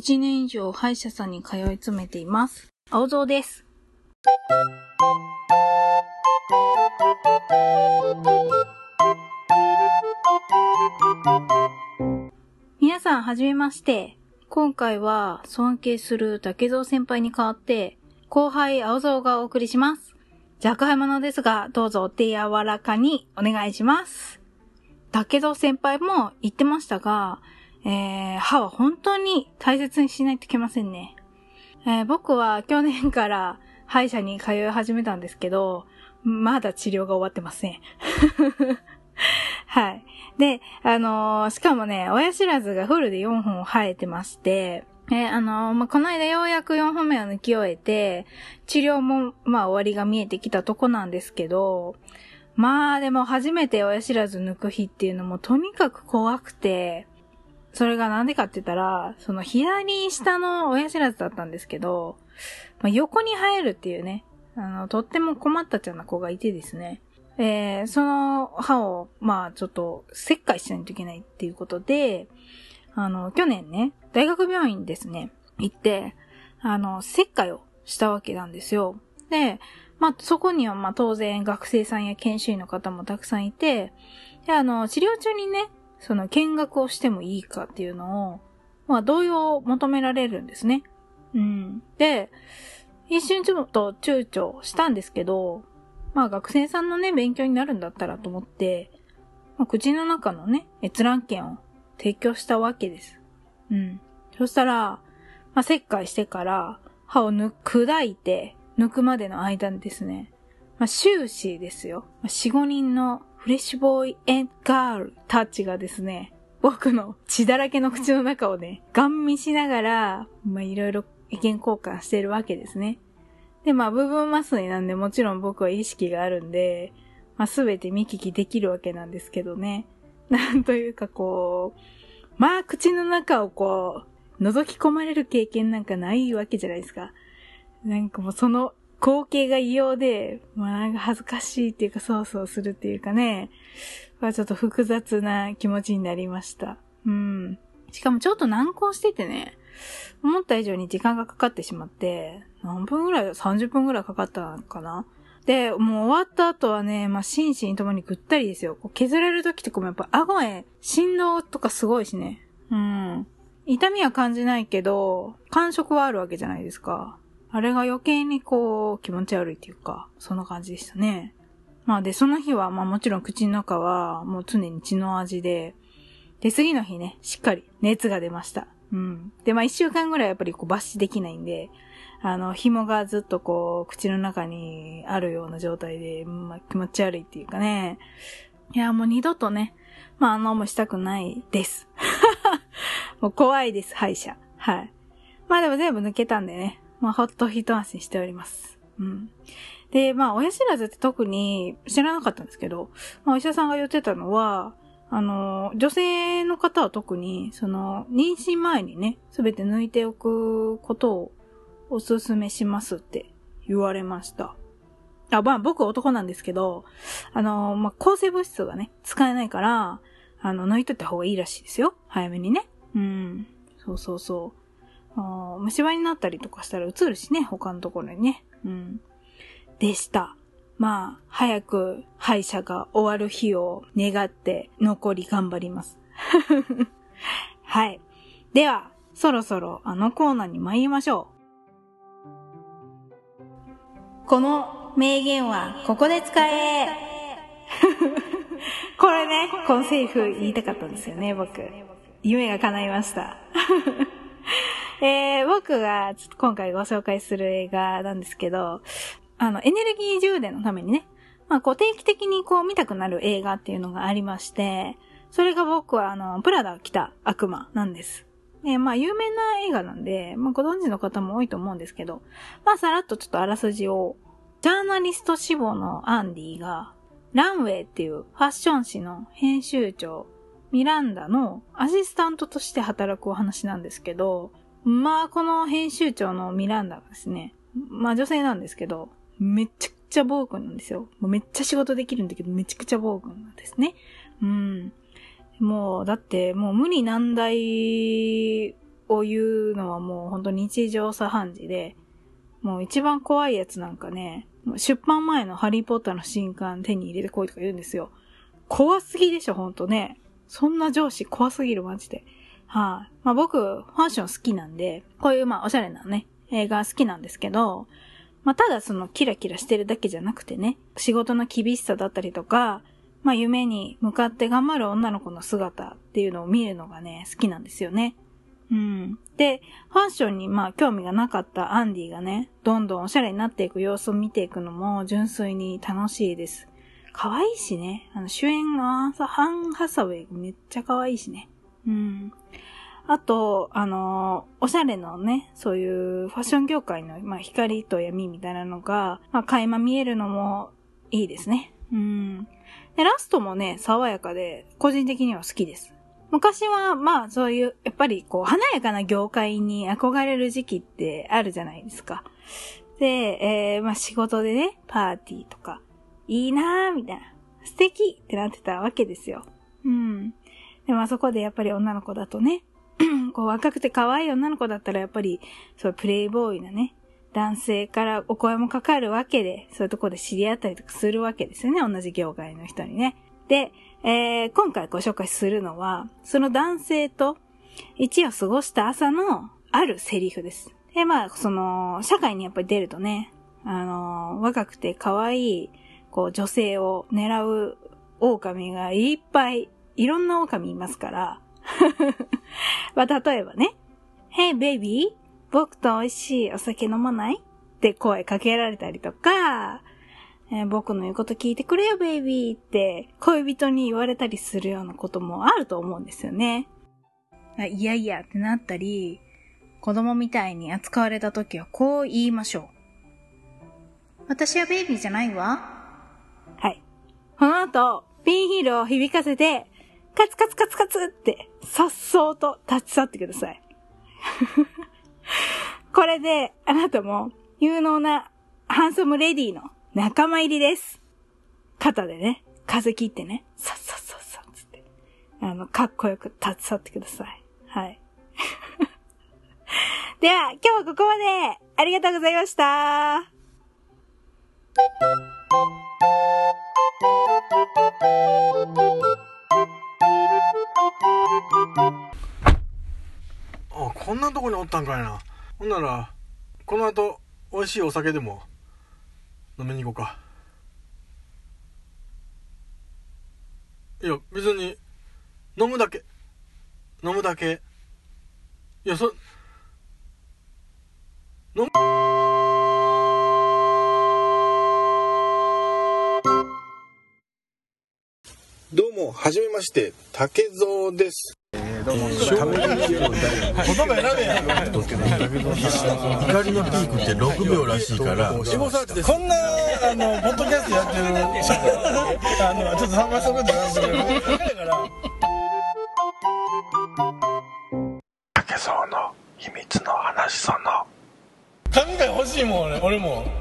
1年以上歯医者さんに通い詰めています。青蔵です。皆さん、はじめまして。今回は尊敬する竹蔵先輩に代わって、後輩青蔵がお送りします。若輩者ですが、どうぞお手柔らかにお願いします。竹蔵先輩も言ってましたが、えー、歯は本当に大切にしないといけませんね。えー、僕は去年から歯医者に通い始めたんですけど、まだ治療が終わってません。はい。で、あのー、しかもね、親知らずがフルで4本生えてまして、えー、あのー、まあ、この間ようやく4本目を抜き終えて、治療も、まあ、終わりが見えてきたとこなんですけど、まあ、でも初めて親知らず抜く日っていうのもとにかく怖くて、それがなんでかって言ったら、その左下の親知らずだったんですけど、まあ、横に生えるっていうね、あの、とっても困ったちゃんな子がいてですね。えー、その歯を、まあちょっと切開しないといけないっていうことで、あの、去年ね、大学病院ですね、行って、あの、切開をしたわけなんですよ。で、まあそこにはまあ当然学生さんや研修医の方もたくさんいて、で、あの、治療中にね、その見学をしてもいいかっていうのを、まあ同様求められるんですね。うん。で、一瞬ちょっと躊躇したんですけど、まあ学生さんのね、勉強になるんだったらと思って、まあ、口の中のね、閲覧券を提供したわけです。うん。そしたら、まあ、切開してから歯を抜く、砕いて抜くまでの間ですね、まあ、終始ですよ。まあ、4、5人のフレッシュボーイガールたちがですね、僕の血だらけの口の中をね、ガン見しながら、まあ、いろいろ意見交換してるわけですね。で、まあ、部分麻酔なんでもちろん僕は意識があるんで、まあ、すべて見聞きできるわけなんですけどね。なんというかこう、まあ、口の中をこう、覗き込まれる経験なんかないわけじゃないですか。なんかもうその光景が異様で、まあなんか恥ずかしいっていうか、そうそうするっていうかね、まあちょっと複雑な気持ちになりました。うん。しかもちょっと難航しててね、思った以上に時間がかかってしまって、何分ぐらい ?30 分ぐらいかかったのかなで、もう終わった後はね、まあ、心身ともにぐったりですよ。こう削れる時とかもやっぱ顎へ振動とかすごいしね。うん。痛みは感じないけど、感触はあるわけじゃないですか。あれが余計にこう、気持ち悪いっていうか、そんな感じでしたね。まあで、その日は、まあもちろん口の中はもう常に血の味で、で、次の日ね、しっかり熱が出ました。うん。で、まあ一週間ぐらいやっぱりこう抜歯できないんで、あの、紐がずっとこう、口の中にあるような状態で、まあ気持ち悪いっていうかね。いや、もう二度とね、まああの、もしたくないです。もう怖いです、歯医者。はい。まあでも全部抜けたんでね。まあ、ほっと一安心しております。うん。で、まあ、親知らずって特に知らなかったんですけど、まあ、お医者さんが言ってたのは、あの、女性の方は特に、その、妊娠前にね、すべて抜いておくことをお勧めしますって言われました。あ、まあ、僕男なんですけど、あの、まあ、抗生物質がね、使えないから、あの、抜いといた方がいいらしいですよ。早めにね。うん。そうそうそう。虫歯になったりとかしたら映るしね、他のところにね。うん。でした。まあ、早く歯医者が終わる日を願って残り頑張ります。はい。では、そろそろあのコーナーに参りましょう。この名言はここで使え これね、このセリフ言いたかったんですよね、僕。夢が叶いました。えー、僕がちょっと今回ご紹介する映画なんですけど、あの、エネルギー充電のためにね、まあ、こう定期的にこう見たくなる映画っていうのがありまして、それが僕はあの、プラダ来た悪魔なんです。えまあ、有名な映画なんで、まあ、ご存知の方も多いと思うんですけど、まあ、さらっとちょっとあらすじを、ジャーナリスト志望のアンディが、ランウェイっていうファッション誌の編集長、ミランダのアシスタントとして働くお話なんですけど、まあ、この編集長のミランダがですね、まあ女性なんですけど、めちゃくちゃ暴君なんですよ。めっちゃ仕事できるんだけど、めちゃくちゃ暴君なんですね。うん。もう、だって、もう無理難題を言うのはもう本当日常茶飯事で、もう一番怖いやつなんかね、出版前のハリーポッターの新刊手に入れてこいとか言うんですよ。怖すぎでしょ、ほんとね。そんな上司怖すぎる、マジで。はい、まあ僕、ファッション好きなんで、こういうまあおしゃれなね、映画好きなんですけど、まあただそのキラキラしてるだけじゃなくてね、仕事の厳しさだったりとか、まあ夢に向かって頑張る女の子の姿っていうのを見るのがね、好きなんですよね。うん。で、ファッションにまあ興味がなかったアンディがね、どんどんおしゃれになっていく様子を見ていくのも純粋に楽しいです。可愛いしね。あの主演のハン・ハサウェイめっちゃ可愛いしね。うん。あと、あの、おしゃれのね、そういうファッション業界の、まあ、光と闇みたいなのが、まあ、垣間見えるのもいいですね。うん。で、ラストもね、爽やかで、個人的には好きです。昔は、まあ、そういう、やっぱり、こう、華やかな業界に憧れる時期ってあるじゃないですか。で、えー、まあ、仕事でね、パーティーとか、いいなーみたいな。素敵ってなってたわけですよ。うん。でもあそこでやっぱり女の子だとね、こう若くて可愛い女の子だったらやっぱり、そうプレイボーイなね、男性からお声もかかるわけで、そういうとこで知り合ったりとかするわけですよね、同じ業界の人にね。で、えー、今回ご紹介するのは、その男性と一夜過ごした朝のあるセリフです。で、まあ、その、社会にやっぱり出るとね、あの、若くて可愛い、こう、女性を狙う狼がいっぱい、いろんな狼いますから、まあ、例えばね、Hey baby, 僕と美味しいお酒飲まないって声かけられたりとか、えー、僕の言うこと聞いてくれよベイビーって恋人に言われたりするようなこともあると思うんですよね。いやいやってなったり、子供みたいに扱われた時はこう言いましょう。私はベイビーじゃないわ。はい。この後、ピンヒールを響かせて、カツカツカツカツって、さっそうと立ち去ってください。これで、あなたも、有能なハンサムレディの仲間入りです。肩でね、風切ってね、さっさっさっさっつって、あの、かっこよく立ち去ってください。はい。では、今日はここまでありがとうございました。んなとこにおったんかいな。ほんならこの後美味しいお酒でも飲みに行こうか。いや別に飲むだけ。飲むだけ。いやそ飲む。どうも、はじめまして、竹蔵です。えー、どうも、言葉選べや。怒りのピークって6秒らしいから。こんな、あの、ポッドキャストやってる、あの、ちょっと参加したことなんですけど、だから。竹蔵の秘密の話その。考え欲しいもん、俺、俺も。